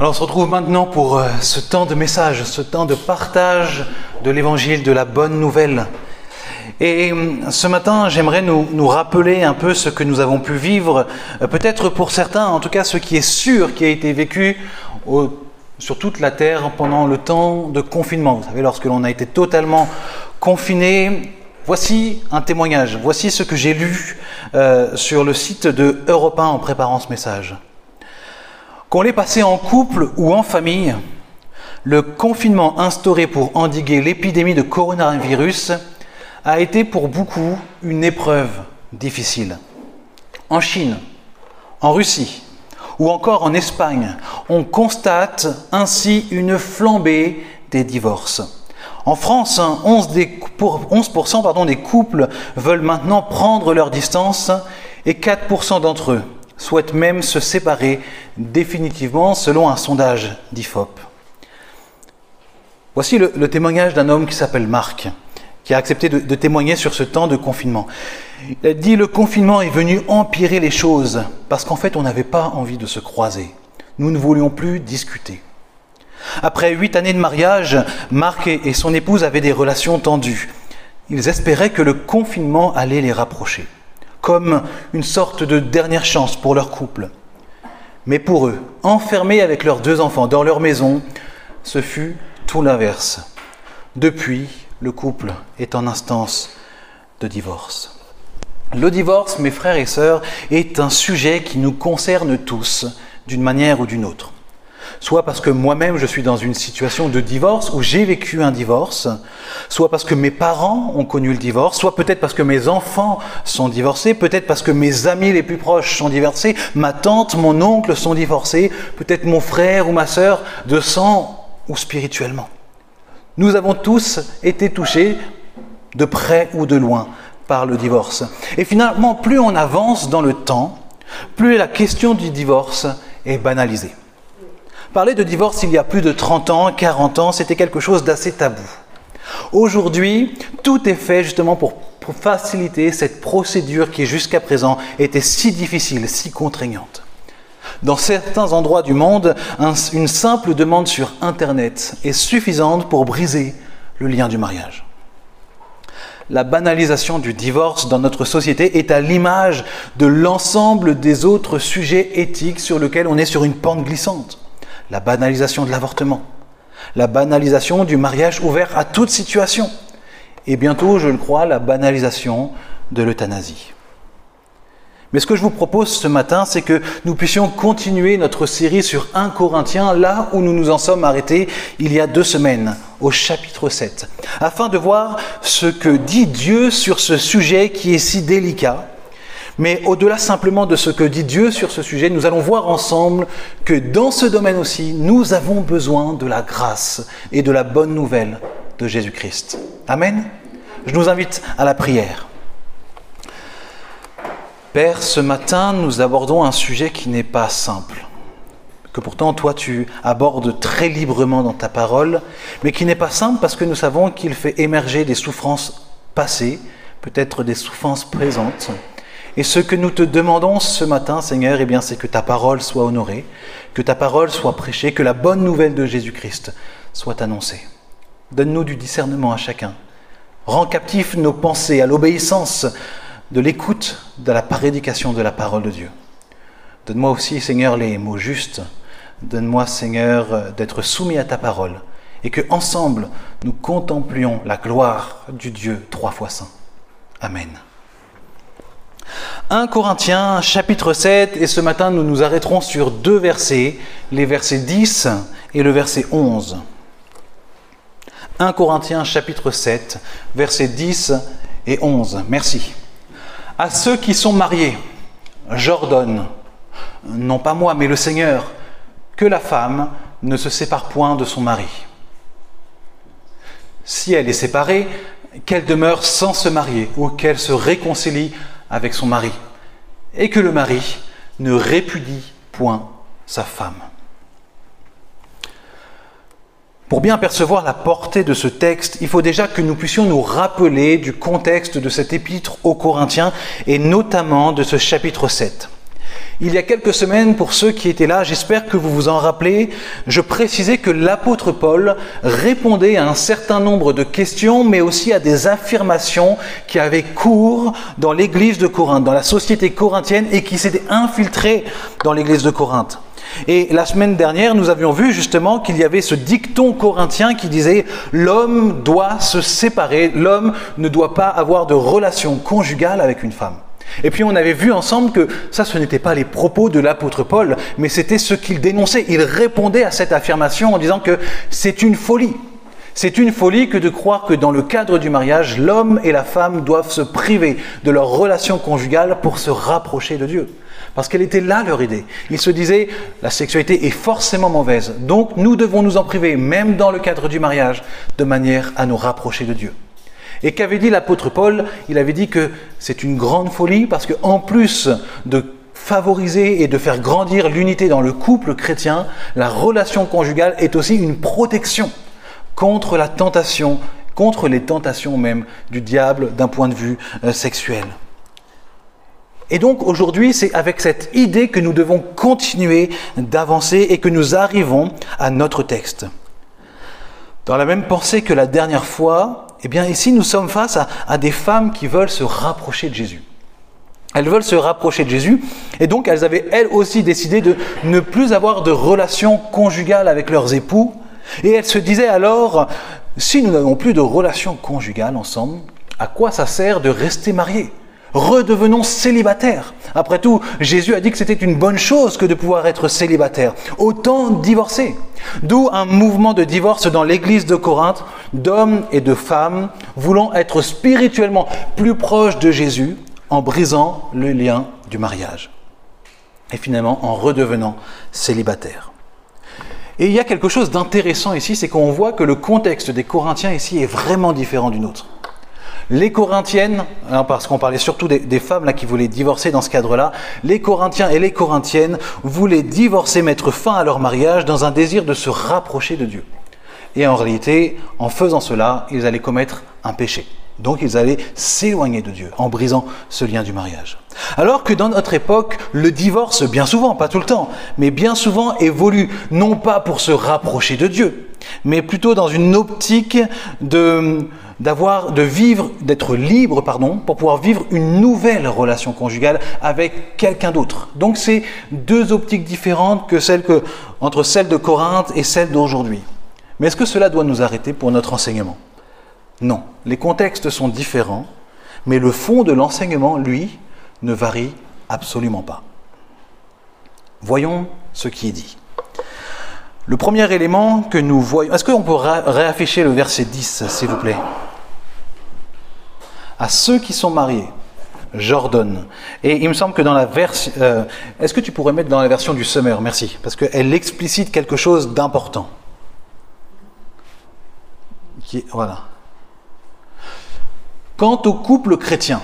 Alors on se retrouve maintenant pour euh, ce temps de message, ce temps de partage de l'évangile, de la bonne nouvelle. Et euh, ce matin, j'aimerais nous, rappeler un peu ce que nous avons pu vivre, euh, peut-être pour certains, en tout cas ce qui est sûr qui a été vécu sur toute la terre pendant le temps de confinement. Vous savez, lorsque l'on a été totalement confiné, voici un témoignage, voici ce que j'ai lu sur le site de Europe 1 en préparant ce message. Qu'on l'ait passé en couple ou en famille, le confinement instauré pour endiguer l'épidémie de coronavirus a été pour beaucoup une épreuve difficile. En Chine, en Russie ou encore en Espagne, on constate ainsi une flambée des divorces. En France, 11%, des, 11 pardon, des couples veulent maintenant prendre leur distance et 4% d'entre eux souhaitent même se séparer définitivement selon un sondage d'IFOP. Voici le, témoignage d'un homme qui s'appelle Marc, qui a accepté de, témoigner sur ce temps de confinement. Il a dit le confinement est venu empirer les choses parce qu'en fait on n'avait pas envie de se croiser. Nous ne voulions plus discuter. Après huit années de mariage, Marc et son épouse avaient des relations tendues. Ils espéraient que le confinement allait les rapprocher comme une sorte de dernière chance pour leur couple. Mais pour eux, enfermés avec leurs deux enfants dans leur maison, ce fut tout l'inverse. Depuis, le couple est en instance de divorce. Le divorce, mes frères et sœurs, est un sujet qui nous concerne tous, d'une manière ou d'une autre soit parce que moi-même je suis dans une situation de divorce où j'ai vécu un divorce, soit parce que mes parents ont connu le divorce, soit peut-être parce que mes enfants sont divorcés, peut-être parce que mes amis les plus proches sont divorcés, ma tante, mon oncle sont divorcés, peut-être mon frère ou ma sœur de sang ou spirituellement. Nous avons tous été touchés de près ou de loin par le divorce. Et finalement, plus on avance dans le temps, plus la question du divorce est banalisée. Parler de divorce il y a plus de 30 ans, 40 ans, c'était quelque chose d'assez tabou. Aujourd'hui, tout est fait justement pour, faciliter cette procédure qui jusqu'à présent était si difficile, si contraignante. Dans certains endroits du monde, une simple demande sur Internet est suffisante pour briser le lien du mariage. La banalisation du divorce dans notre société est à l'image de l'ensemble des autres sujets éthiques sur lesquels on est sur une pente glissante la banalisation de l'avortement, la banalisation du mariage ouvert à toute situation, et bientôt, je le crois, la banalisation de l'euthanasie. Mais ce que je vous propose ce matin, c'est que nous puissions continuer notre série sur 1 Corinthiens, là où nous nous en sommes arrêtés il y a deux semaines, au chapitre 7, afin de voir ce que dit Dieu sur ce sujet qui est si délicat, mais au-delà simplement de ce que dit Dieu sur ce sujet, nous allons voir ensemble que dans ce domaine aussi, nous avons besoin de la grâce et de la bonne nouvelle de Jésus-Christ. Amen. Je nous invite à la prière. Père, ce matin, nous abordons un sujet qui n'est pas simple, que pourtant toi tu abordes très librement dans ta parole, mais qui n'est pas simple parce que nous savons qu'il fait émerger des souffrances passées, peut-être des souffrances présentes, et ce que nous te demandons ce matin, Seigneur, eh bien, c'est que ta parole soit honorée, que ta parole soit prêchée, que la bonne nouvelle de Jésus-Christ soit annoncée. Donne-nous du discernement à chacun. Rends captifs nos pensées à l'obéissance de l'écoute de la prédication de la parole de Dieu. Donne-moi aussi, Seigneur, les mots justes. Donne-moi, Seigneur, d'être soumis à ta parole et que ensemble nous contemplions la gloire du Dieu trois fois saint. Amen. 1 Corinthiens chapitre 7 et ce matin nous nous arrêterons sur deux versets, les versets 10 et le verset 11. 1 Corinthiens chapitre 7 versets 10 et 11. Merci. À ceux qui sont mariés, j'ordonne, non pas moi mais le Seigneur, que la femme ne se sépare point de son mari. Si elle est séparée, qu'elle demeure sans se marier ou qu'elle se réconcilie avec son mari, et que le mari ne répudie point sa femme. Pour bien percevoir la portée de ce texte, il faut déjà que nous puissions nous rappeler du contexte de cet épître aux Corinthiens et notamment de ce chapitre 7. Il y a quelques semaines, pour ceux qui étaient là, j'espère que vous vous en rappelez, je précisais que l'apôtre Paul répondait à un certain nombre de questions, mais aussi à des affirmations qui avaient cours dans l'église de Corinthe, dans la société corinthienne, et qui s'étaient infiltrées dans l'église de Corinthe. Et la semaine dernière, nous avions vu justement qu'il y avait ce dicton corinthien qui disait l'homme doit se séparer, l'homme ne doit pas avoir de relation conjugale avec une femme. Et puis on avait vu ensemble que ça, ce n'était pas les propos de l'apôtre Paul, mais c'était ce qu'il dénonçait. Il répondait à cette affirmation en disant que c'est une folie. C'est une folie que de croire que dans le cadre du mariage, l'homme et la femme doivent se priver de leur relation conjugale pour se rapprocher de Dieu. Parce qu'elle était là leur idée. Ils se disaient, la sexualité est forcément mauvaise, donc nous devons nous en priver, même dans le cadre du mariage, de manière à nous rapprocher de Dieu. Et qu'avait dit l'apôtre Paul? Il avait dit que c'est une grande folie parce qu'en plus de favoriser et de faire grandir l'unité dans le couple chrétien, la relation conjugale est aussi une protection contre la tentation, contre les tentations même du diable d'un point de vue euh, sexuel. Et donc aujourd'hui, c'est avec cette idée que nous devons continuer d'avancer et que nous arrivons à notre texte. Dans la même pensée que la dernière fois, eh bien ici nous sommes face à, des femmes qui veulent se rapprocher de Jésus. Elles veulent se rapprocher de Jésus et donc elles avaient elles aussi décidé de ne plus avoir de relation conjugale avec leurs époux. Et elles se disaient alors, si nous n'avons plus de relation conjugale ensemble, à quoi ça sert de rester mariés? Redevenons célibataires. Après tout, Jésus a dit que c'était une bonne chose que de pouvoir être célibataire. Autant divorcer. D'où un mouvement de divorce dans l'église de Corinthe d'hommes et de femmes voulant être spirituellement plus proches de Jésus en brisant le lien du mariage. Et finalement en redevenant célibataires. Et il y a quelque chose d'intéressant ici, c'est qu'on voit que le contexte des Corinthiens ici est vraiment différent du nôtre. Les Corinthiennes, hein, parce qu'on parlait surtout des, femmes là qui voulaient divorcer dans ce cadre-là, les Corinthiens et les Corinthiennes voulaient divorcer, mettre fin à leur mariage dans un désir de se rapprocher de Dieu. Et en réalité, en faisant cela, ils allaient commettre un péché. Donc ils allaient s'éloigner de Dieu en brisant ce lien du mariage. Alors que dans notre époque, le divorce, bien souvent, pas tout le temps, mais bien souvent évolue non pas pour se rapprocher de Dieu, mais plutôt dans une optique de d'avoir, de vivre, d'être libre, pardon, pour pouvoir vivre une nouvelle relation conjugale avec quelqu'un d'autre. Donc c'est deux optiques différentes que celles que, entre celle de Corinthe et celle d'aujourd'hui. Mais est-ce que cela doit nous arrêter pour notre enseignement? Non. Les contextes sont différents, mais le fond de l'enseignement, lui, ne varie absolument pas. Voyons ce qui est dit. Le premier élément que nous voyons, est-ce qu'on peut réafficher le verset 10, s'il vous plaît? À ceux qui sont mariés, j'ordonne. Et il me semble que dans la version... Euh, est-ce que tu pourrais mettre dans la version du Summer Merci. Parce qu'elle explicite quelque chose d'important. Voilà. Quant aux couples chrétiens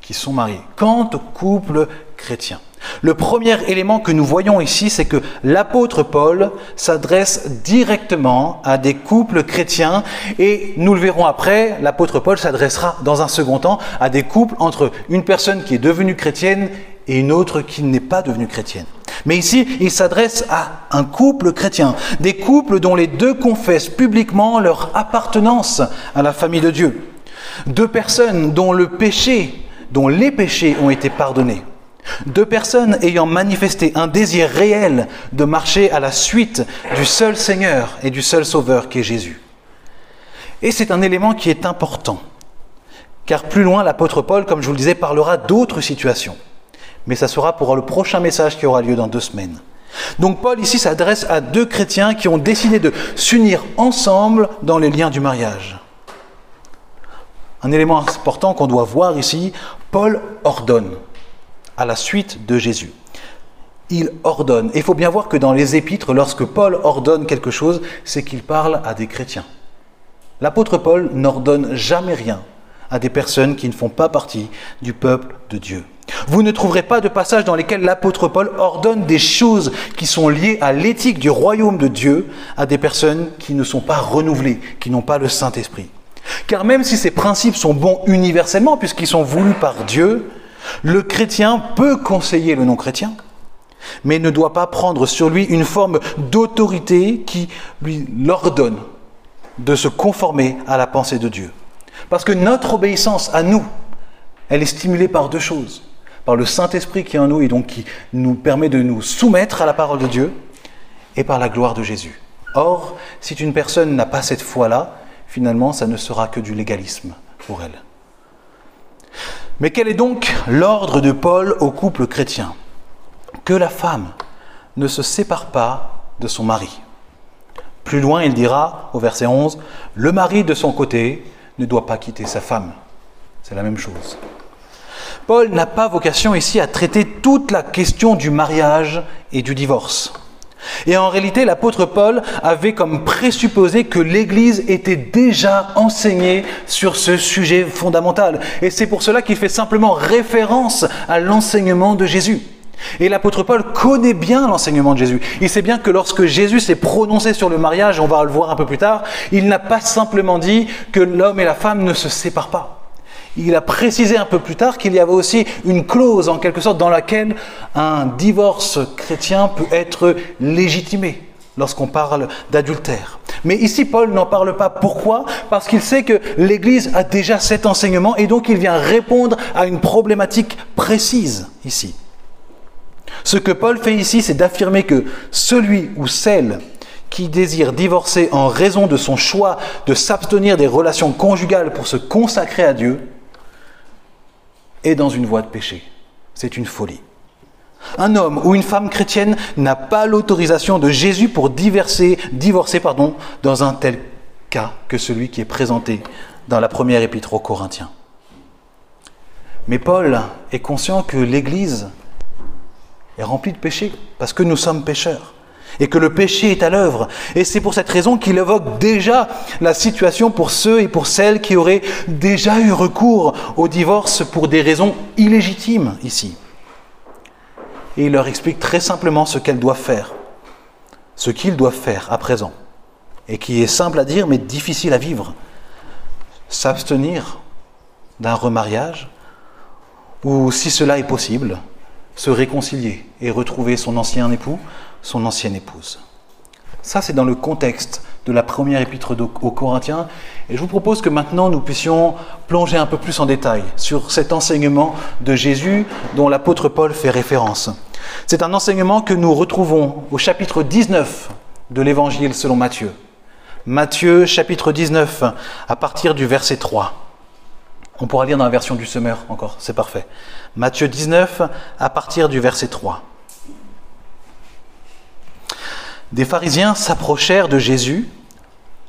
qui sont mariés, quant aux couples chrétiens, le premier élément que nous voyons ici, c'est que l'apôtre Paul s'adresse directement à des couples chrétiens et nous le verrons après, l'apôtre Paul s'adressera dans un second temps à des couples entre une personne qui est devenue chrétienne et une autre qui n'est pas devenue chrétienne. Mais ici, il s'adresse à un couple chrétien, des couples dont les deux confessent publiquement leur appartenance à la famille de Dieu. Deux personnes dont le péché, dont les péchés ont été pardonnés. Deux personnes ayant manifesté un désir réel de marcher à la suite du seul Seigneur et du seul Sauveur qui est Jésus. Et c'est un élément qui est important, car plus loin, l'apôtre Paul, comme je vous le disais, parlera d'autres situations. Mais ça sera pour le prochain message qui aura lieu dans deux semaines. Donc Paul ici s'adresse à deux chrétiens qui ont décidé de s'unir ensemble dans les liens du mariage. Un élément important qu'on doit voir ici, Paul ordonne à la suite de Jésus. Il ordonne. Et il faut bien voir que dans les épîtres, lorsque Paul ordonne quelque chose, c'est qu'il parle à des chrétiens. L'apôtre Paul n'ordonne jamais rien à des personnes qui ne font pas partie du peuple de Dieu. Vous ne trouverez pas de passage dans lesquels l'apôtre Paul ordonne des choses qui sont liées à l'éthique du royaume de Dieu à des personnes qui ne sont pas renouvelées, qui n'ont pas le Saint-Esprit. Car même si ces principes sont bons universellement, puisqu'ils sont voulus par Dieu, Le chrétien peut conseiller le non-chrétien, mais ne doit pas prendre sur lui une forme d'autorité qui lui l'ordonne de se conformer à la pensée de Dieu. Parce que notre obéissance à nous, elle est stimulée par deux choses. Par le Saint-Esprit qui est en nous et donc qui nous permet de nous soumettre à la parole de Dieu, et par la gloire de Jésus. Or, si une personne n'a pas cette foi-là, finalement, ça ne sera que du légalisme pour elle. Mais quel est donc l'ordre de Paul au couple chrétien Que la femme ne se sépare pas de son mari. Plus loin, il dira, au verset 11, Le mari de son côté ne doit pas quitter sa femme. C'est la même chose. Paul n'a pas vocation ici à traiter toute la question du mariage et du divorce. Et en réalité, l'apôtre Paul avait comme présupposé que l'Église était déjà enseignée sur ce sujet fondamental. Et c'est pour cela qu'il fait simplement référence à l'enseignement de Jésus. Et l'apôtre Paul connaît bien l'enseignement de Jésus. Il sait bien que lorsque Jésus s'est prononcé sur le mariage, on va le voir un peu plus tard, il n'a pas simplement dit que l'homme et la femme ne se séparent pas. Il a précisé un peu plus tard qu'il y avait aussi une clause en quelque sorte dans laquelle un divorce chrétien peut être légitimé lorsqu'on parle d'adultère. Mais ici, Paul n'en parle pas. Pourquoi? Parce qu'il sait que l'Église a déjà cet enseignement et donc il vient répondre à une problématique précise ici. Ce que Paul fait ici, c'est d'affirmer que celui ou celle qui désire divorcer en raison de son choix de s'abstenir des relations conjugales pour se consacrer à Dieu est dans une voie de péché. C'est une folie. Un homme ou une femme chrétienne n'a pas l'autorisation de Jésus pour divorcer, dans un tel cas que celui qui est présenté dans la première épître aux Corinthiens. Mais Paul est conscient que l'Église est remplie de péchés, parce que nous sommes pécheurs et que le péché est à l'œuvre. Et c'est pour cette raison qu'il évoque déjà la situation pour ceux et pour celles qui auraient déjà eu recours au divorce pour des raisons illégitimes ici. Et il leur explique très simplement ce qu'elles doivent faire, ce qu'ils doivent faire à présent, et qui est simple à dire mais difficile à vivre. S'abstenir d'un remariage, ou si cela est possible, se réconcilier et retrouver son ancien époux son ancienne épouse. Ça, c'est dans le contexte de la première épître aux Corinthiens. Et je vous propose que maintenant nous puissions plonger un peu plus en détail sur cet enseignement de Jésus dont l'apôtre Paul fait référence. C'est un enseignement que nous retrouvons au chapitre 19 de l'Évangile selon Matthieu. Matthieu chapitre 19 à partir du verset 3. On pourra lire dans la version du semeur encore, c'est parfait. Matthieu 19 à partir du verset 3 des pharisiens s'approchèrent de Jésus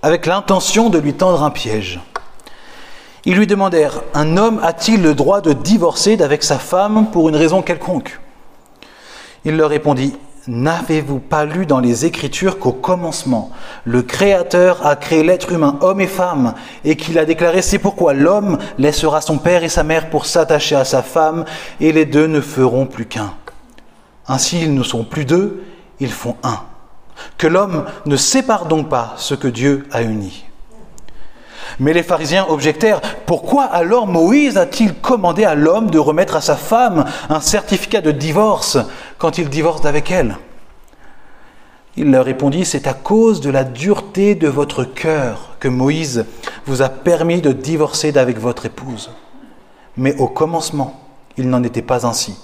avec l'intention de lui tendre un piège. Ils lui demandèrent, Un homme a-t-il le droit de divorcer d'avec sa femme pour une raison quelconque? Il leur répondit, N'avez-vous pas lu dans les Écritures qu'au commencement, le Créateur a créé l'être humain, homme et femme, et qu'il a déclaré, C'est pourquoi l'homme laissera son père et sa mère pour s'attacher à sa femme, et les deux ne feront plus qu'un. Ainsi ils ne sont plus deux, ils font un que l'homme ne sépare donc pas ce que Dieu a uni. Mais les pharisiens objectèrent, pourquoi alors Moïse a-t-il commandé à l'homme de remettre à sa femme un certificat de divorce quand il divorce avec elle? Il leur répondit, c'est à cause de la dureté de votre cœur que Moïse vous a permis de divorcer d'avec votre épouse. Mais au commencement, il n'en était pas ainsi.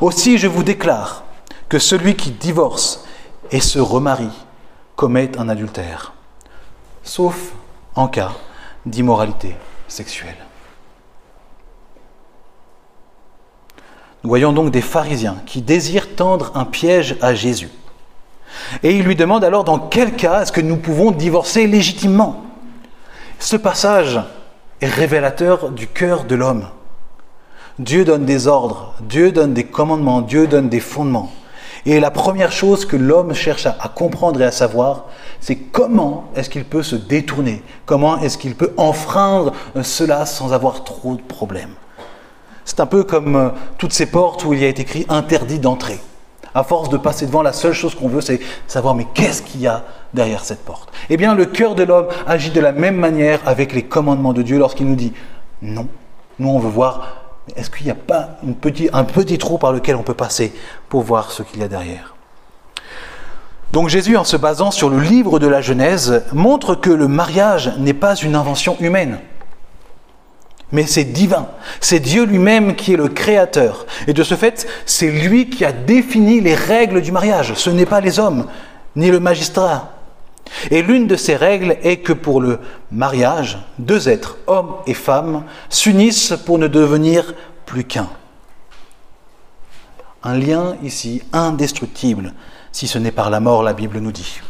Aussi je vous déclare que celui qui divorce et se remarie commet un adultère, sauf en cas d'immoralité sexuelle. Nous voyons donc des pharisiens qui désirent tendre un piège à Jésus. Et ils lui demandent alors dans quel cas est-ce que nous pouvons divorcer légitimement. Ce passage est révélateur du cœur de l'homme. Dieu donne des ordres, Dieu donne des commandements, Dieu donne des fondements. Et la première chose que l'homme cherche à, comprendre et à savoir, c'est comment est-ce qu'il peut se détourner, comment est-ce qu'il peut enfreindre euh, cela sans avoir trop de problèmes? C'est un peu comme euh, toutes ces portes où il y a été écrit interdit d'entrer. À force de passer devant, la seule chose qu'on veut, c'est savoir mais qu'est-ce qu'il y a derrière cette porte? Eh bien, le cœur de l'homme agit de la même manière avec les commandements de Dieu lorsqu'il nous dit non. Nous, on veut voir est-ce qu'il n'y a pas un petit trou par lequel on peut passer pour voir ce qu'il y a derrière? Donc Jésus, en se basant sur le livre de la Genèse, montre que le mariage n'est pas une invention humaine, mais c'est divin. C'est Dieu lui-même qui est le créateur. Et de ce fait, c'est lui qui a défini les règles du mariage. Ce n'est pas les hommes, ni le magistrat. Et l'une de ces règles est que pour le mariage, deux êtres, hommes et femmes, s'unissent pour ne devenir plus qu'un. Un lien ici indestructible, si ce n'est par la mort, la Bible nous dit.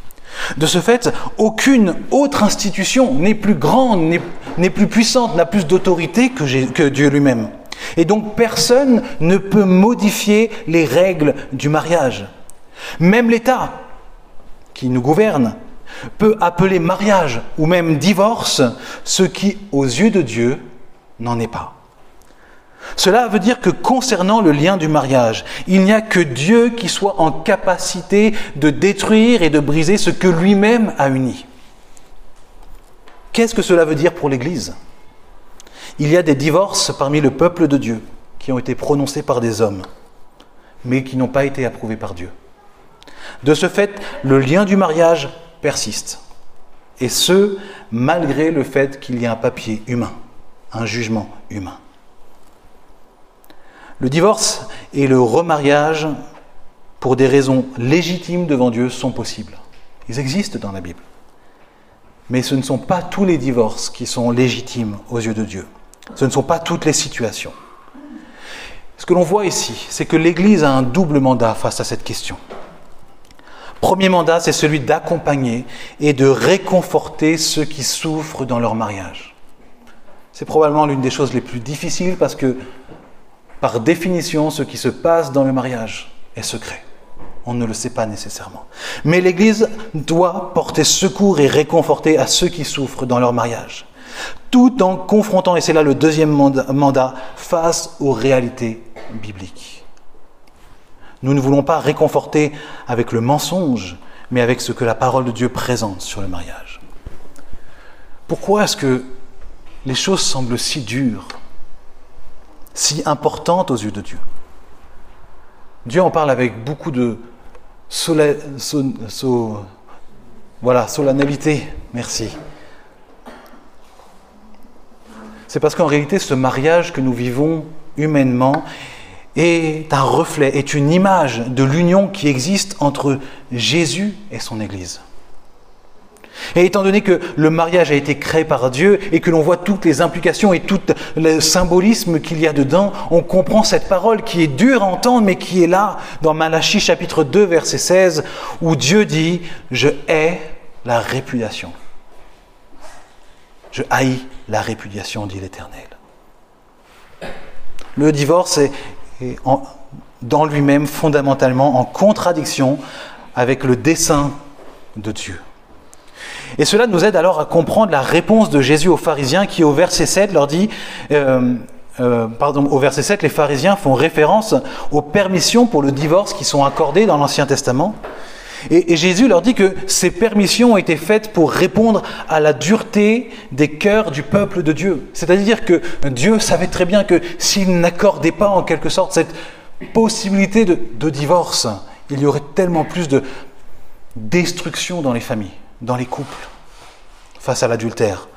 De ce fait, aucune autre institution n'est plus grande, n'est plus puissante, n'a plus d'autorité que, que Dieu lui-même. Et donc personne ne peut modifier les règles du mariage. Même l'État qui nous gouverne peut appeler mariage ou même divorce ce qui, aux yeux de Dieu, n'en est pas. Cela veut dire que concernant le lien du mariage, il n'y a que Dieu qui soit en capacité de détruire et de briser ce que lui-même a uni. Qu'est-ce que cela veut dire pour l'Église? Il y a des divorces parmi le peuple de Dieu qui ont été prononcés par des hommes, mais qui n'ont pas été approuvés par Dieu. De ce fait, le lien du mariage persiste. Et ce, malgré le fait qu'il y ait un papier humain, un jugement humain. Le divorce et le remariage, pour des raisons légitimes devant Dieu, sont possibles. Ils existent dans la Bible. Mais ce ne sont pas tous les divorces qui sont légitimes aux yeux de Dieu. Ce ne sont pas toutes les situations. Ce que l'on voit ici, c'est que l'Église a un double mandat face à cette question. Premier mandat, c'est celui d'accompagner et de réconforter ceux qui souffrent dans leur mariage. C'est probablement l'une des choses les plus difficiles parce que, par définition, ce qui se passe dans le mariage est secret. On ne le sait pas nécessairement. Mais l'Église doit porter secours et réconforter à ceux qui souffrent dans leur mariage, tout en confrontant, et c'est là le deuxième mandat, face aux réalités bibliques. Nous ne voulons pas réconforter avec le mensonge, mais avec ce que la parole de Dieu présente sur le mariage. Pourquoi est-ce que les choses semblent si dures, si importantes aux yeux de Dieu? Dieu en parle avec beaucoup de voilà, solennalité. Merci. C'est parce qu'en réalité, ce mariage que nous vivons humainement est un reflet, est une image de l'union qui existe entre Jésus et son Église. Et étant donné que le mariage a été créé par Dieu et que l'on voit toutes les implications et tout le symbolisme qu'il y a dedans, on comprend cette parole qui est dure à entendre mais qui est là dans Malachie chapitre 2 verset 16 où Dieu dit ⁇ Je hais la répudiation ⁇ Je haïs la répudiation, dit l'Éternel. Le divorce est, dans lui-même fondamentalement en contradiction avec le dessein de Dieu. Et cela nous aide alors à comprendre la réponse de Jésus aux pharisiens qui au verset 7 leur dit, euh, euh, pardon, au verset 7, les pharisiens font référence aux permissions pour le divorce qui sont accordées dans l'Ancien Testament. Et, Jésus leur dit que ces permissions ont été faites pour répondre à la dureté des cœurs du peuple de Dieu. C'est-à-dire que Dieu savait très bien que s'il n'accordait pas en quelque sorte cette possibilité de, divorce, il y aurait tellement plus de destruction dans les familles, dans les couples, face à l'adultère,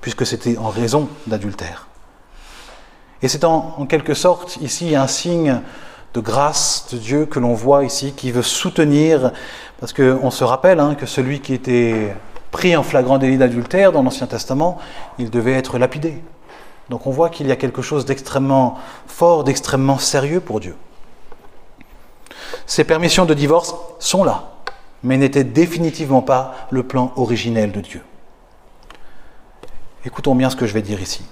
puisque c'était en raison d'adultère. Et c'est en, quelque sorte ici un signe de grâce de Dieu que l'on voit ici, qui veut soutenir, parce qu'on se rappelle hein, que celui qui était pris en flagrant délit d'adultère dans l'Ancien Testament, il devait être lapidé. Donc on voit qu'il y a quelque chose d'extrêmement fort, d'extrêmement sérieux pour Dieu. Ces permissions de divorce sont là, mais n'étaient définitivement pas le plan originel de Dieu. Écoutons bien ce que je vais dire ici.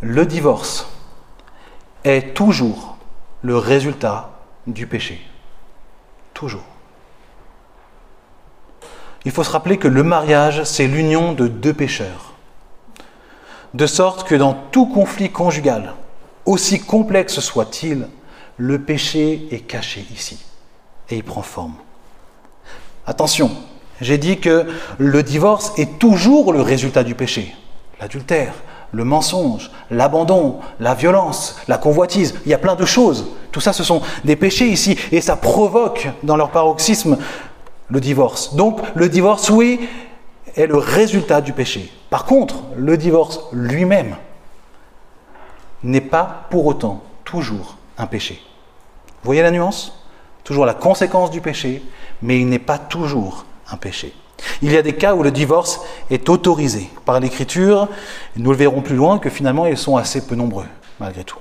Le divorce est toujours le résultat du péché. Toujours. Il faut se rappeler que le mariage, c'est l'union de deux pécheurs. De sorte que dans tout conflit conjugal, aussi complexe soit-il, le péché est caché ici et il prend forme. Attention, j'ai dit que le divorce est toujours le résultat du péché. L'adultère, le mensonge, l'abandon, la violence, la convoitise. Il y a plein de choses. Tout ça, ce sont des péchés ici. Et ça provoque dans leur paroxysme le divorce. Donc le divorce, oui, est le résultat du péché. Par contre, le divorce lui-même n'est pas pour autant toujours un péché. Vous voyez la nuance? Toujours la conséquence du péché, mais il n'est pas toujours un péché. Il y a des cas où le divorce est autorisé par l'Écriture, nous le verrons plus loin que finalement ils sont assez peu nombreux, malgré tout.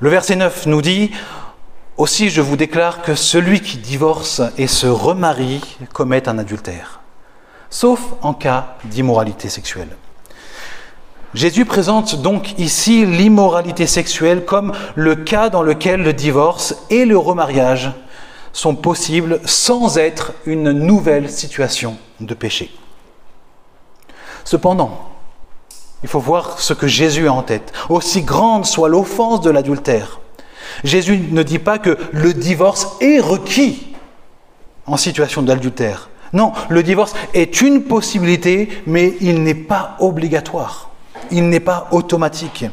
Le verset 9 nous dit, Aussi je vous déclare que celui qui divorce et se remarie commet un adultère, sauf en cas d'immoralité sexuelle. Jésus présente donc ici l'immoralité sexuelle comme le cas dans lequel le divorce et le remariage sont possibles sans être une nouvelle situation de péché. Cependant, il faut voir ce que Jésus a en tête. Aussi grande soit l'offense de l'adultère, Jésus ne dit pas que le divorce est requis en situation d'adultère. Non, le divorce est une possibilité, mais il n'est pas obligatoire. Il n'est pas automatique.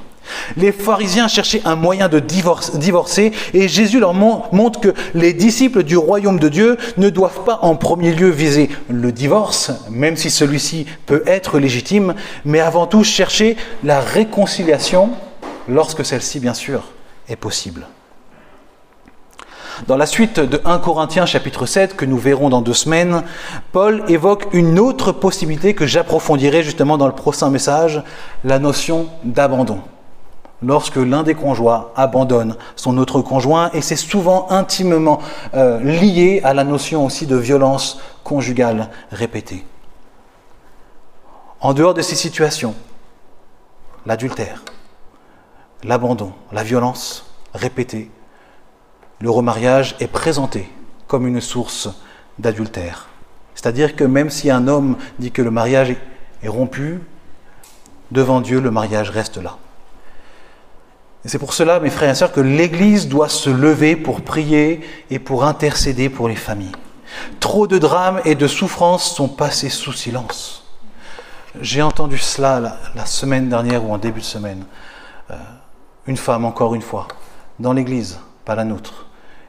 Les pharisiens cherchaient un moyen de divorcer et Jésus leur montre que les disciples du royaume de Dieu ne doivent pas en premier lieu viser le divorce, même si celui-ci peut être légitime, mais avant tout chercher la réconciliation lorsque celle-ci, bien sûr, est possible. Dans la suite de 1 Corinthiens chapitre 7, que nous verrons dans deux semaines, Paul évoque une autre possibilité que j'approfondirai justement dans le prochain message, la notion d'abandon lorsque l'un des conjoints abandonne son autre conjoint, et c'est souvent intimement euh, lié à la notion aussi de violence conjugale répétée. En dehors de ces situations, l'adultère, l'abandon, la violence répétée, le remariage est présenté comme une source d'adultère. C'est-à-dire que même si un homme dit que le mariage est rompu, devant Dieu, le mariage reste là. Et c'est pour cela, mes frères et sœurs, que l'Église doit se lever pour prier et pour intercéder pour les familles. Trop de drames et de souffrances sont passés sous silence. J'ai entendu cela la, semaine dernière ou en début de semaine. Euh, une femme, encore une fois, dans l'Église, pas la nôtre,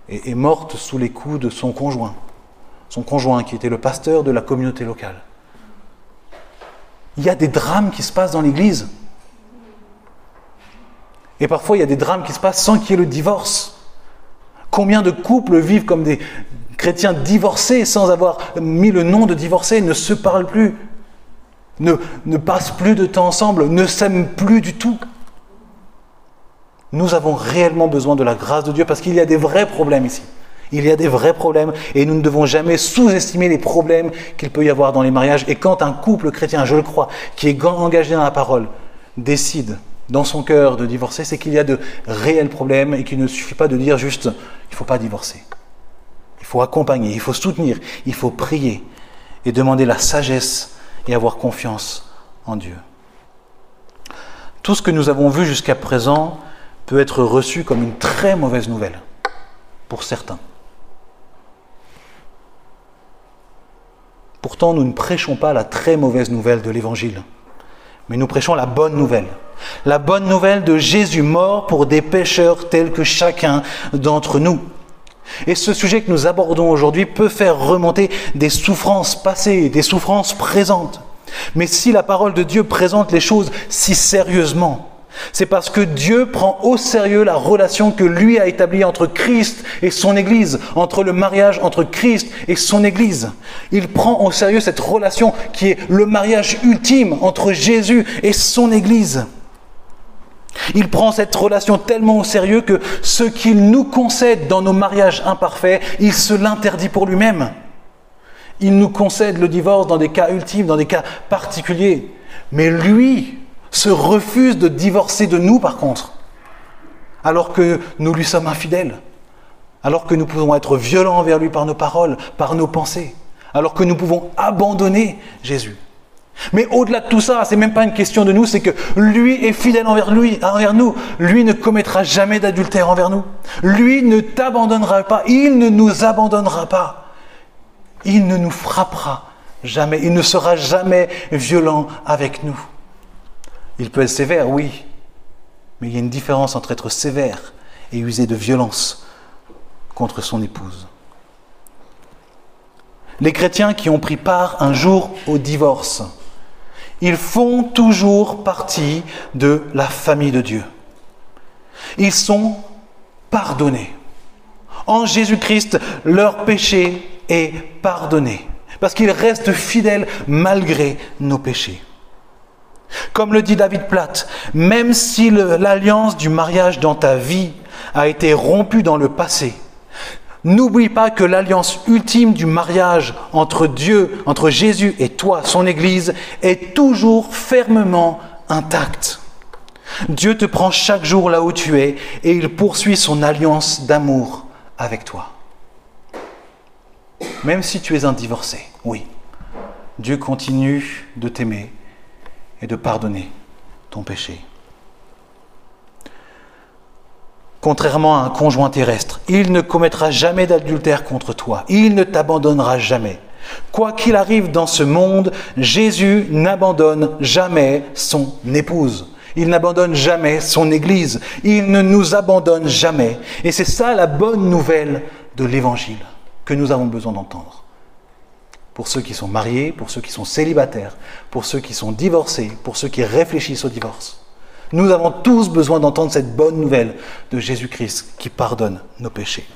est, est morte sous les coups de son conjoint. Son conjoint qui était le pasteur de la communauté locale. Il y a des drames qui se passent dans l'Église. Et parfois, il y a des drames qui se passent sans qu'il y ait le divorce. Combien de couples vivent comme des chrétiens divorcés sans avoir mis le nom de divorcé, ne se parlent plus, ne, ne passent plus de temps ensemble, ne s'aiment plus du tout. Nous avons réellement besoin de la grâce de Dieu parce qu'il y a des vrais problèmes ici. Il y a des vrais problèmes et nous ne devons jamais sous-estimer les problèmes qu'il peut y avoir dans les mariages. Et quand un couple chrétien, je le crois, qui est engagé dans la parole, décide dans son cœur de divorcer, c'est qu'il y a de réels problèmes et qu'il ne suffit pas de dire juste il ne faut pas divorcer. Il faut accompagner, il faut soutenir, il faut prier et demander la sagesse et avoir confiance en Dieu. Tout ce que nous avons vu jusqu'à présent peut être reçu comme une très mauvaise nouvelle pour certains. Pourtant, nous ne prêchons pas la très mauvaise nouvelle de l'Évangile, mais nous prêchons la bonne nouvelle la bonne nouvelle de Jésus mort pour des pécheurs tels que chacun d'entre nous. Et ce sujet que nous abordons aujourd'hui peut faire remonter des souffrances passées, des souffrances présentes. Mais si la parole de Dieu présente les choses si sérieusement, c'est parce que Dieu prend au sérieux la relation que lui a établie entre Christ et son Église, entre le mariage entre Christ et son Église. Il prend au sérieux cette relation qui est le mariage ultime entre Jésus et son Église. Il prend cette relation tellement au sérieux que ce qu'il nous concède dans nos mariages imparfaits, il se l'interdit pour lui-même. Il nous concède le divorce dans des cas ultimes, dans des cas particuliers. Mais lui se refuse de divorcer de nous par contre, alors que nous lui sommes infidèles, alors que nous pouvons être violents envers lui par nos paroles, par nos pensées, alors que nous pouvons abandonner Jésus. Mais au-delà de tout ça, c'est même pas une question de nous, c'est que lui est fidèle envers envers nous. Lui ne commettra jamais d'adultère envers nous. Lui ne t'abandonnera pas. Il ne nous abandonnera pas. Il ne nous frappera jamais. Il ne sera jamais violent avec nous. Il peut être sévère, oui, mais il y a une différence entre être sévère et user de violence contre son épouse. Les chrétiens qui ont pris part un jour au divorce, ils font toujours partie de la famille de Dieu. Ils sont pardonnés. En Jésus-Christ, leur péché est pardonné, parce qu'ils restent fidèles malgré nos péchés. Comme le dit David Platt, même si l'alliance du mariage dans ta vie a été rompue dans le passé, n'oublie pas que l'alliance ultime du mariage entre Dieu, entre Jésus et toi, son Église, est toujours fermement intacte. Dieu te prend chaque jour là où tu es et il poursuit son alliance d'amour avec toi. Même si tu es un divorcé, oui, Dieu continue de t'aimer et de pardonner ton péché. Contrairement à un conjoint terrestre, il ne commettra jamais d'adultère contre toi, il ne t'abandonnera jamais. Quoi qu'il arrive dans ce monde, Jésus n'abandonne jamais son épouse. Il n'abandonne jamais son Église. Il ne nous abandonne jamais. Et c'est ça la bonne nouvelle de l'Évangile que nous avons besoin d'entendre pour ceux qui sont mariés, pour ceux qui sont célibataires, pour ceux qui sont divorcés, pour ceux qui réfléchissent au divorce. Nous avons tous besoin d'entendre cette bonne nouvelle de Jésus-Christ qui pardonne nos péchés.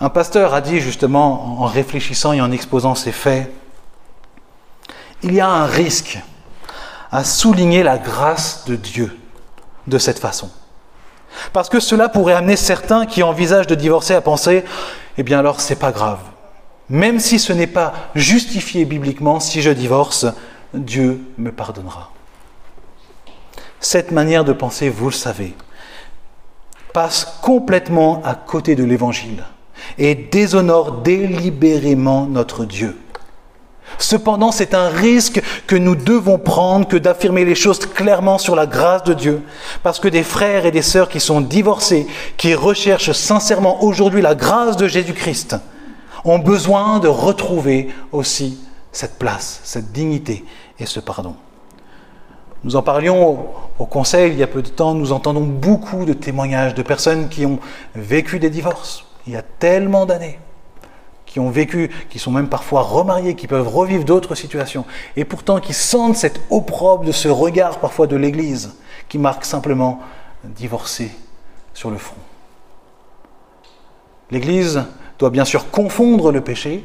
Un pasteur a dit justement, en réfléchissant et en exposant ces faits, il y a un risque à souligner la grâce de Dieu de cette façon. Parce que cela pourrait amener certains qui envisagent de divorcer à penser, eh bien alors c'est pas grave, même si ce n'est pas justifié bibliquement, si je divorce, Dieu me pardonnera. Cette manière de penser, vous le savez, passe complètement à côté de l'Évangile et déshonore délibérément notre Dieu. Cependant, c'est un risque que nous devons prendre que d'affirmer les choses clairement sur la grâce de Dieu. Parce que des frères et des sœurs qui sont divorcés, qui recherchent sincèrement aujourd'hui la grâce de Jésus-Christ, ont besoin de retrouver aussi cette place, cette dignité et ce pardon. Nous en parlions au, Conseil il y a peu de temps, nous entendons beaucoup de témoignages de personnes qui ont vécu des divorces il y a tellement d'années, qui ont vécu, qui sont même parfois remariés, qui peuvent revivre d'autres situations, et pourtant qui sentent cette opprobre de ce regard parfois de l'Église qui marque simplement divorcé sur le front. L'Église doit bien sûr confondre le péché,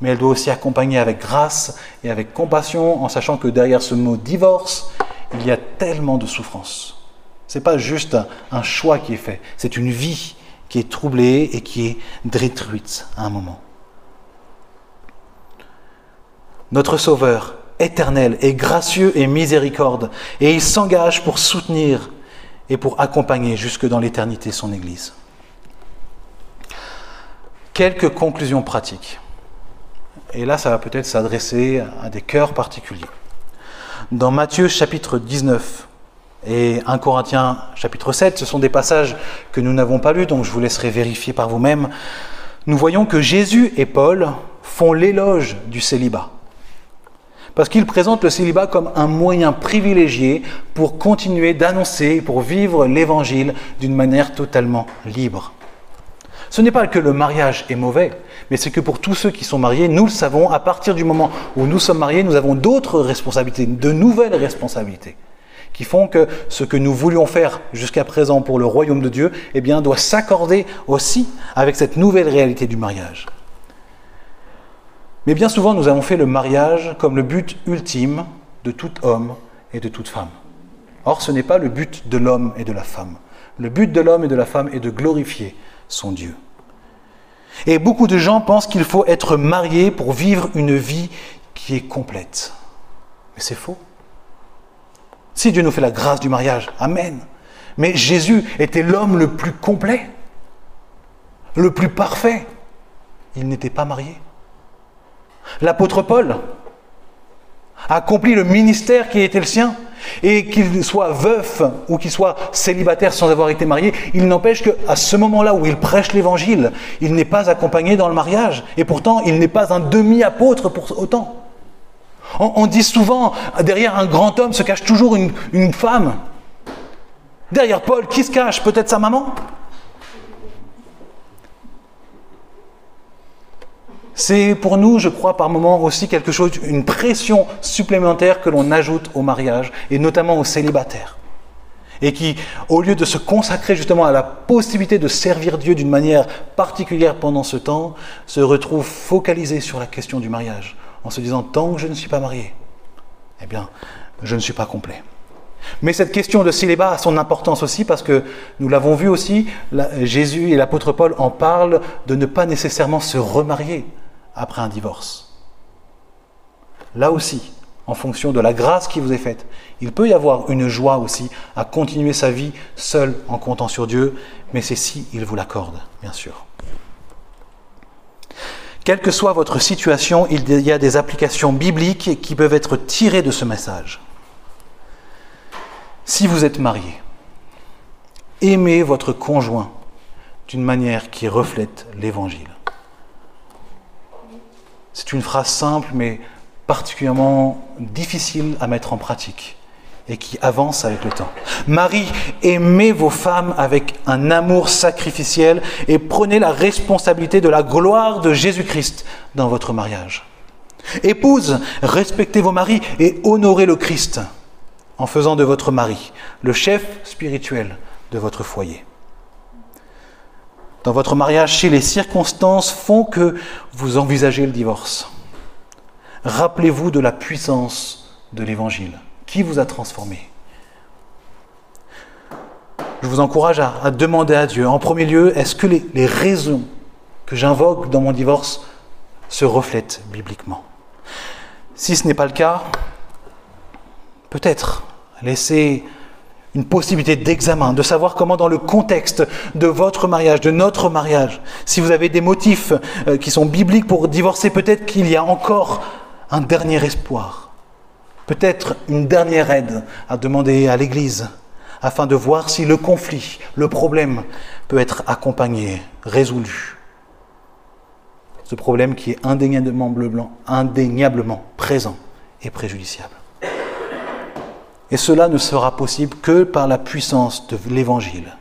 mais elle doit aussi accompagner avec grâce et avec compassion, en sachant que derrière ce mot divorce, il y a tellement de souffrance. Ce n'est pas juste un choix qui est fait, c'est une vie qui est troublée et qui est détruite à un moment. Notre Sauveur éternel est gracieux et miséricorde, et il s'engage pour soutenir et pour accompagner jusque dans l'éternité son Église. Quelques conclusions pratiques. Et là, ça va peut-être s'adresser à des cœurs particuliers. Dans Matthieu chapitre 19 et 1 Corinthiens chapitre 7, ce sont des passages que nous n'avons pas lus, donc je vous laisserai vérifier par vous-même. Nous voyons que Jésus et Paul font l'éloge du célibat. Parce qu'ils présentent le célibat comme un moyen privilégié pour continuer d'annoncer, pour vivre l'évangile d'une manière totalement libre. Ce n'est pas que le mariage est mauvais, mais c'est que pour tous ceux qui sont mariés, nous le savons, à partir du moment où nous sommes mariés, nous avons d'autres responsabilités, de nouvelles responsabilités, qui font que ce que nous voulions faire jusqu'à présent pour le royaume de Dieu, eh bien, doit s'accorder aussi avec cette nouvelle réalité du mariage. Mais bien souvent, nous avons fait le mariage comme le but ultime de tout homme et de toute femme. Or, ce n'est pas le but de l'homme et de la femme. Le but de l'homme et de la femme est de glorifier son Dieu. Et beaucoup de gens pensent qu'il faut être marié pour vivre une vie qui est complète. Mais c'est faux. Si Dieu nous fait la grâce du mariage, Amen. Mais Jésus était l'homme le plus complet, le plus parfait. Il n'était pas marié. L'apôtre Paul accompli le ministère qui était le sien. Et qu'il soit veuf ou qu'il soit célibataire sans avoir été marié, il n'empêche qu'à ce moment-là où il prêche l'évangile, il n'est pas accompagné dans le mariage. Et pourtant, il n'est pas un demi-apôtre pour autant. On, dit souvent, derrière un grand homme se cache toujours une, une femme. Derrière Paul, qui se cache? Peut-être sa maman? C'est pour nous, je crois, par moments aussi quelque chose, une pression supplémentaire que l'on ajoute au mariage, et notamment aux célibataires. Et qui, au lieu de se consacrer justement à la possibilité de servir Dieu d'une manière particulière pendant ce temps, se retrouvent focalisés sur la question du mariage, en se disant, tant que je ne suis pas marié, eh bien, je ne suis pas complet. Mais cette question de célibat a son importance aussi parce que nous l'avons vu aussi, Jésus et l'apôtre Paul en parlent de ne pas nécessairement se remarier après un divorce. Là aussi, en fonction de la grâce qui vous est faite, il peut y avoir une joie aussi à continuer sa vie seul en comptant sur Dieu, mais c'est si il vous l'accorde, bien sûr. Quelle que soit votre situation, il y a des applications bibliques qui peuvent être tirées de ce message. Si vous êtes marié, aimez votre conjoint d'une manière qui reflète l'Évangile. C'est une phrase simple, mais particulièrement difficile à mettre en pratique et qui avance avec le temps. Marie, aimez vos femmes avec un amour sacrificiel et prenez la responsabilité de la gloire de Jésus-Christ dans votre mariage. Épouse, respectez vos maris et honorez le Christ en faisant de votre mari le chef spirituel de votre foyer dans votre mariage si les circonstances font que vous envisagez le divorce. Rappelez-vous de la puissance de l'Évangile qui vous a transformé? Je vous encourage à, demander à Dieu, en premier lieu, est-ce que les, les raisons que j'invoque dans mon divorce se reflètent bibliquement? Si ce n'est pas le cas, peut-être laissez une possibilité d'examen, de savoir comment dans le contexte de votre mariage, de notre mariage, si vous avez des motifs euh, qui sont bibliques pour divorcer, peut-être qu'il y a encore un dernier espoir, peut-être une dernière aide à demander à l'Église, afin de voir si le conflit, le problème peut être accompagné, résolu. Ce problème qui est indéniablement indéniablement présent et préjudiciable. Et cela ne sera possible que par la puissance de l'Évangile.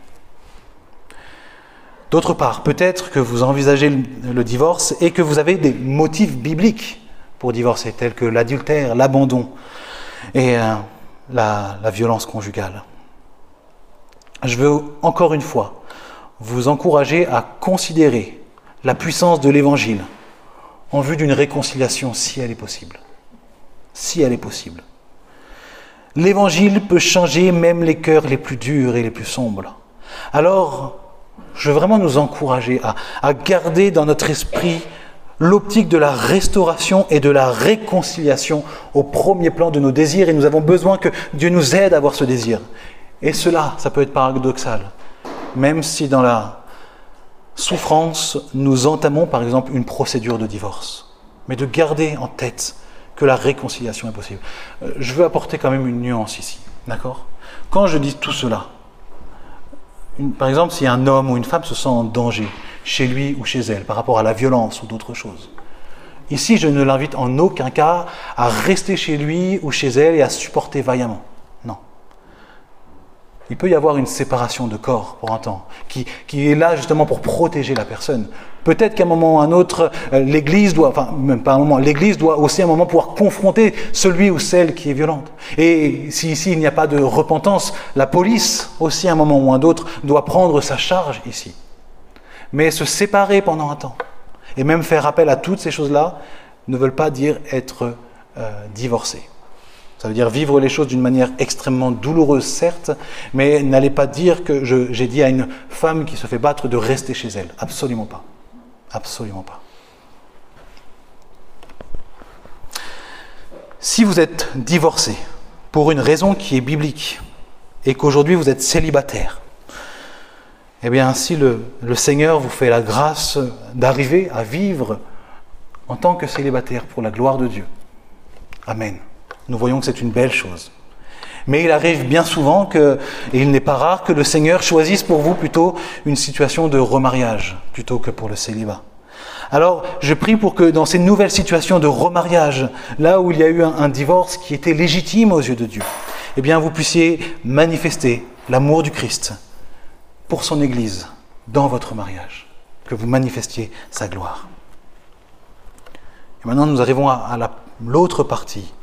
D'autre part, peut-être que vous envisagez le divorce et que vous avez des motifs bibliques pour divorcer, tels que l'adultère, l'abandon et euh, la, la violence conjugale. Je veux encore une fois vous encourager à considérer la puissance de l'Évangile en vue d'une réconciliation si elle est possible. Si elle est possible. L'évangile peut changer même les cœurs les plus durs et les plus sombres. Alors, je veux vraiment nous encourager à, garder dans notre esprit l'optique de la restauration et de la réconciliation au premier plan de nos désirs et nous avons besoin que Dieu nous aide à avoir ce désir. Et cela, ça peut être paradoxal, même si dans la souffrance, nous entamons par exemple une procédure de divorce. Mais de garder en tête que la réconciliation est possible. Euh, je veux apporter quand même une nuance ici, d'accord? Quand je dis tout cela, par exemple, si un homme ou une femme se sent en danger chez lui ou chez elle par rapport à la violence ou d'autres choses, ici je ne l'invite en aucun cas à rester chez lui ou chez elle et à supporter vaillamment. Il peut y avoir une séparation de corps pour un temps, qui, qui est là justement pour protéger la personne, Peut-être qu'à un moment ou à un autre, euh, l'Église doit, enfin même pas un moment, l'Église doit aussi un moment pouvoir confronter celui ou celle qui est violente. Et si ici il n'y a pas de repentance, la police aussi à un moment ou à un autre doit prendre sa charge ici. Mais se séparer pendant un temps et même faire appel à toutes ces choses-là ne veulent pas dire être euh, divorcé. Ça veut dire vivre les choses d'une manière extrêmement douloureuse, certes, mais n'allez pas dire que j'ai dit à une femme qui se fait battre de rester chez elle. Absolument pas. Absolument pas. Si vous êtes divorcé pour une raison qui est biblique et qu'aujourd'hui vous êtes célibataire, eh bien si le, le Seigneur vous fait la grâce d'arriver à vivre en tant que célibataire pour la gloire de Dieu. Amen. Nous voyons que c'est une belle chose. Mais il arrive bien souvent que, et il n'est pas rare que le Seigneur choisisse pour vous plutôt une situation de remariage plutôt que pour le célibat. Alors, je prie pour que dans ces nouvelles situations de remariage, là où il y a eu un, un divorce qui était légitime aux yeux de Dieu, eh bien, vous puissiez manifester l'amour du Christ pour son Église dans votre mariage, que vous manifestiez sa gloire. Et maintenant, nous arrivons à, l'autre partie.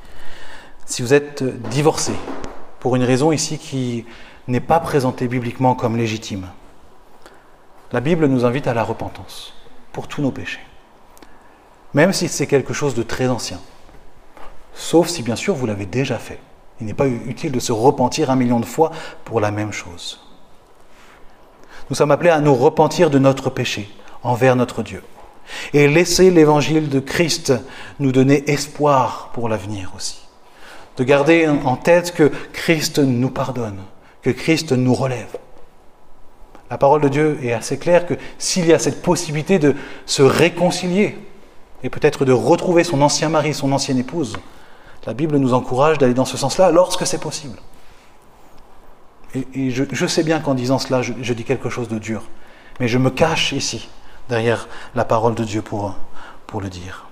Si vous êtes divorcé, pour une raison ici qui n'est pas présentée bibliquement comme légitime, la Bible nous invite à la repentance pour tous nos péchés. Même si c'est quelque chose de très ancien. Sauf si bien sûr vous l'avez déjà fait. Il n'est pas utile de se repentir un million de fois pour la même chose. Nous sommes appelés à nous repentir de notre péché envers notre Dieu et laisser l'évangile de Christ nous donner espoir pour l'avenir aussi. De garder en tête que Christ nous pardonne, que Christ nous relève. La parole de Dieu est assez claire que s'il y a cette possibilité de se réconcilier et peut-être de retrouver son ancien mari, son ancienne épouse, la Bible nous encourage d'aller dans ce sens-là lorsque c'est possible. Et, je, sais bien qu'en disant cela, je dis quelque chose de dur, mais je me cache ici derrière la parole de Dieu pour, pour le dire.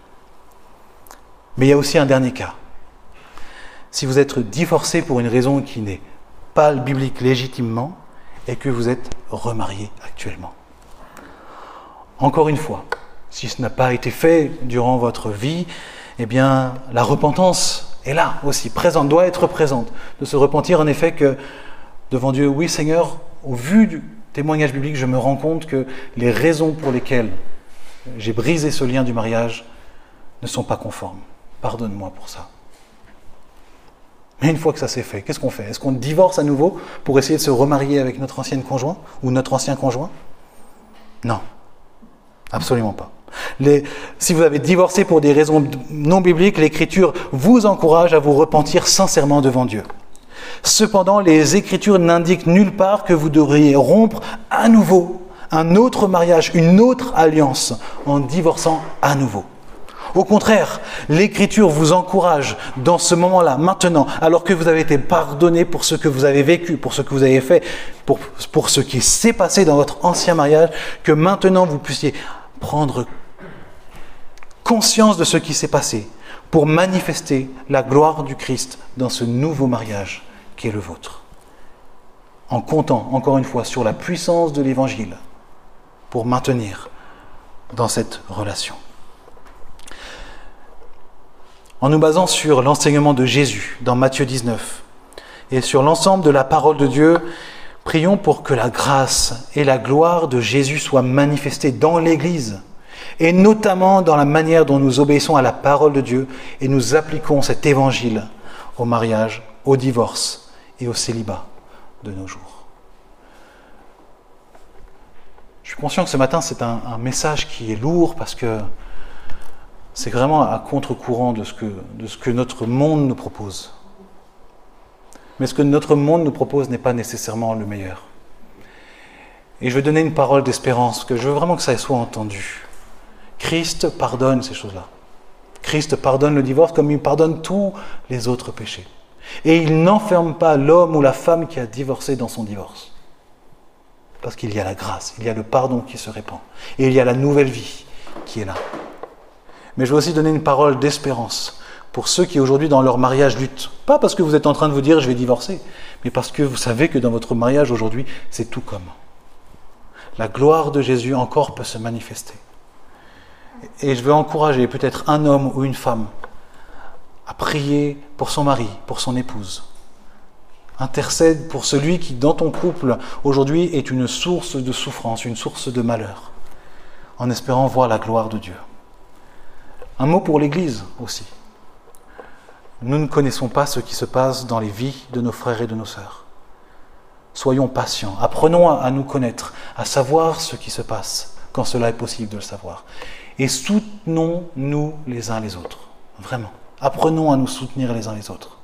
Mais il y a aussi un dernier cas. Si vous êtes divorcé pour une raison qui n'est pas biblique légitimement et que vous êtes remarié actuellement. Encore une fois, si ce n'a pas été fait durant votre vie, eh bien, la repentance est là aussi, présente, doit être présente. De se repentir en effet que devant Dieu, oui Seigneur, au vu du, témoignage biblique, je me rends compte que les raisons pour lesquelles j'ai brisé ce lien du mariage ne sont pas conformes. Pardonne-moi pour ça. Mais une fois que ça s'est fait, qu'est-ce qu'on fait? Est-ce qu'on divorce à nouveau pour essayer de se remarier avec notre ancienne conjoint ou notre ancien conjoint? Non, absolument pas. si vous avez divorcé pour des raisons non bibliques, l'Écriture vous encourage à vous repentir sincèrement devant Dieu. Cependant, les Écritures n'indiquent nulle part que vous devriez rompre à nouveau un autre mariage, une autre alliance en divorçant à nouveau. Au contraire, l'Écriture vous encourage dans ce moment-là, maintenant, alors que vous avez été pardonné pour ce que vous avez vécu, pour ce que vous avez fait, pour, pour ce qui s'est passé dans votre ancien mariage, que maintenant vous puissiez prendre conscience de ce qui s'est passé pour manifester la gloire du Christ dans ce nouveau mariage qui est le vôtre. En comptant, encore une fois, sur la puissance de l'Évangile pour maintenir dans cette relation. En nous basant sur l'enseignement de Jésus dans Matthieu 19 et sur l'ensemble de la parole de Dieu, prions pour que la grâce et la gloire de Jésus soient manifestées dans l'Église et notamment dans la manière dont nous obéissons à la parole de Dieu et nous appliquons cet évangile au mariage, au divorce et au célibat de nos jours. Je suis conscient que ce matin, c'est un, message qui est lourd parce que c'est vraiment à contre-courant de, ce que, de ce que notre monde nous propose. Mais ce que notre monde nous propose n'est pas nécessairement le meilleur. Et je veux donner une parole d'espérance, que je veux vraiment que ça soit entendu. Christ pardonne ces choses-là. Christ pardonne le divorce comme il pardonne tous les autres péchés. Et il n'enferme pas l'homme ou la femme qui a divorcé dans son divorce. Parce qu'il y a la grâce, il y a le pardon qui se répand. Et il y a la nouvelle vie qui est là. Mais je veux aussi donner une parole d'espérance pour ceux qui aujourd'hui dans leur mariage luttent. Pas parce que vous êtes en train de vous dire je vais divorcer, mais parce que vous savez que dans votre mariage aujourd'hui, c'est tout comme. La gloire de Jésus encore peut se manifester. Et je veux encourager peut-être un homme ou une femme à prier pour son mari, pour son épouse. Intercède pour celui qui, dans ton couple, aujourd'hui, est une source de souffrance, une source de malheur, en espérant voir la gloire de Dieu. Un mot pour l'Église aussi. Nous ne connaissons pas ce qui se passe dans les vies de nos frères et de nos sœurs. Soyons patients, apprenons à nous connaître, à savoir ce qui se passe quand cela est possible de le savoir. Et soutenons-nous les uns les autres, vraiment. Apprenons à nous soutenir les uns les autres.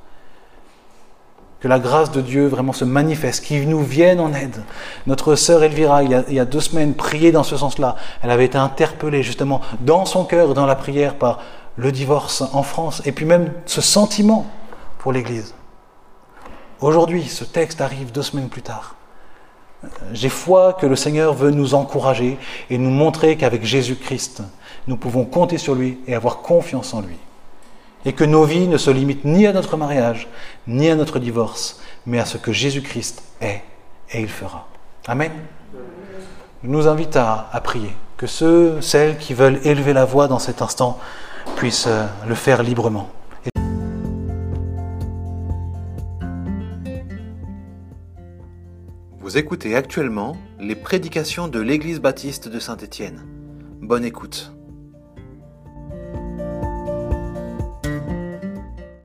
Que la grâce de Dieu vraiment se manifeste, qu'il nous vienne en aide. Notre sœur Elvira, il y, a, deux semaines, priait dans ce sens-là. Elle avait été interpellée justement dans son cœur, dans la prière, par le divorce en France, et puis même ce sentiment pour l'Église. Aujourd'hui, ce texte arrive deux semaines plus tard. J'ai foi que le Seigneur veut nous encourager et nous montrer qu'avec Jésus-Christ, nous pouvons compter sur lui et avoir confiance en lui. Et que nos vies ne se limitent ni à notre mariage, ni à notre divorce, mais à ce que Jésus-Christ est et il fera. Amen. Je nous invite à, à, prier, que ceux, celles qui veulent élever la voix dans cet instant puissent euh, le faire librement. Vous écoutez actuellement les prédications de l'Église baptiste de Saint-Étienne. Bonne écoute.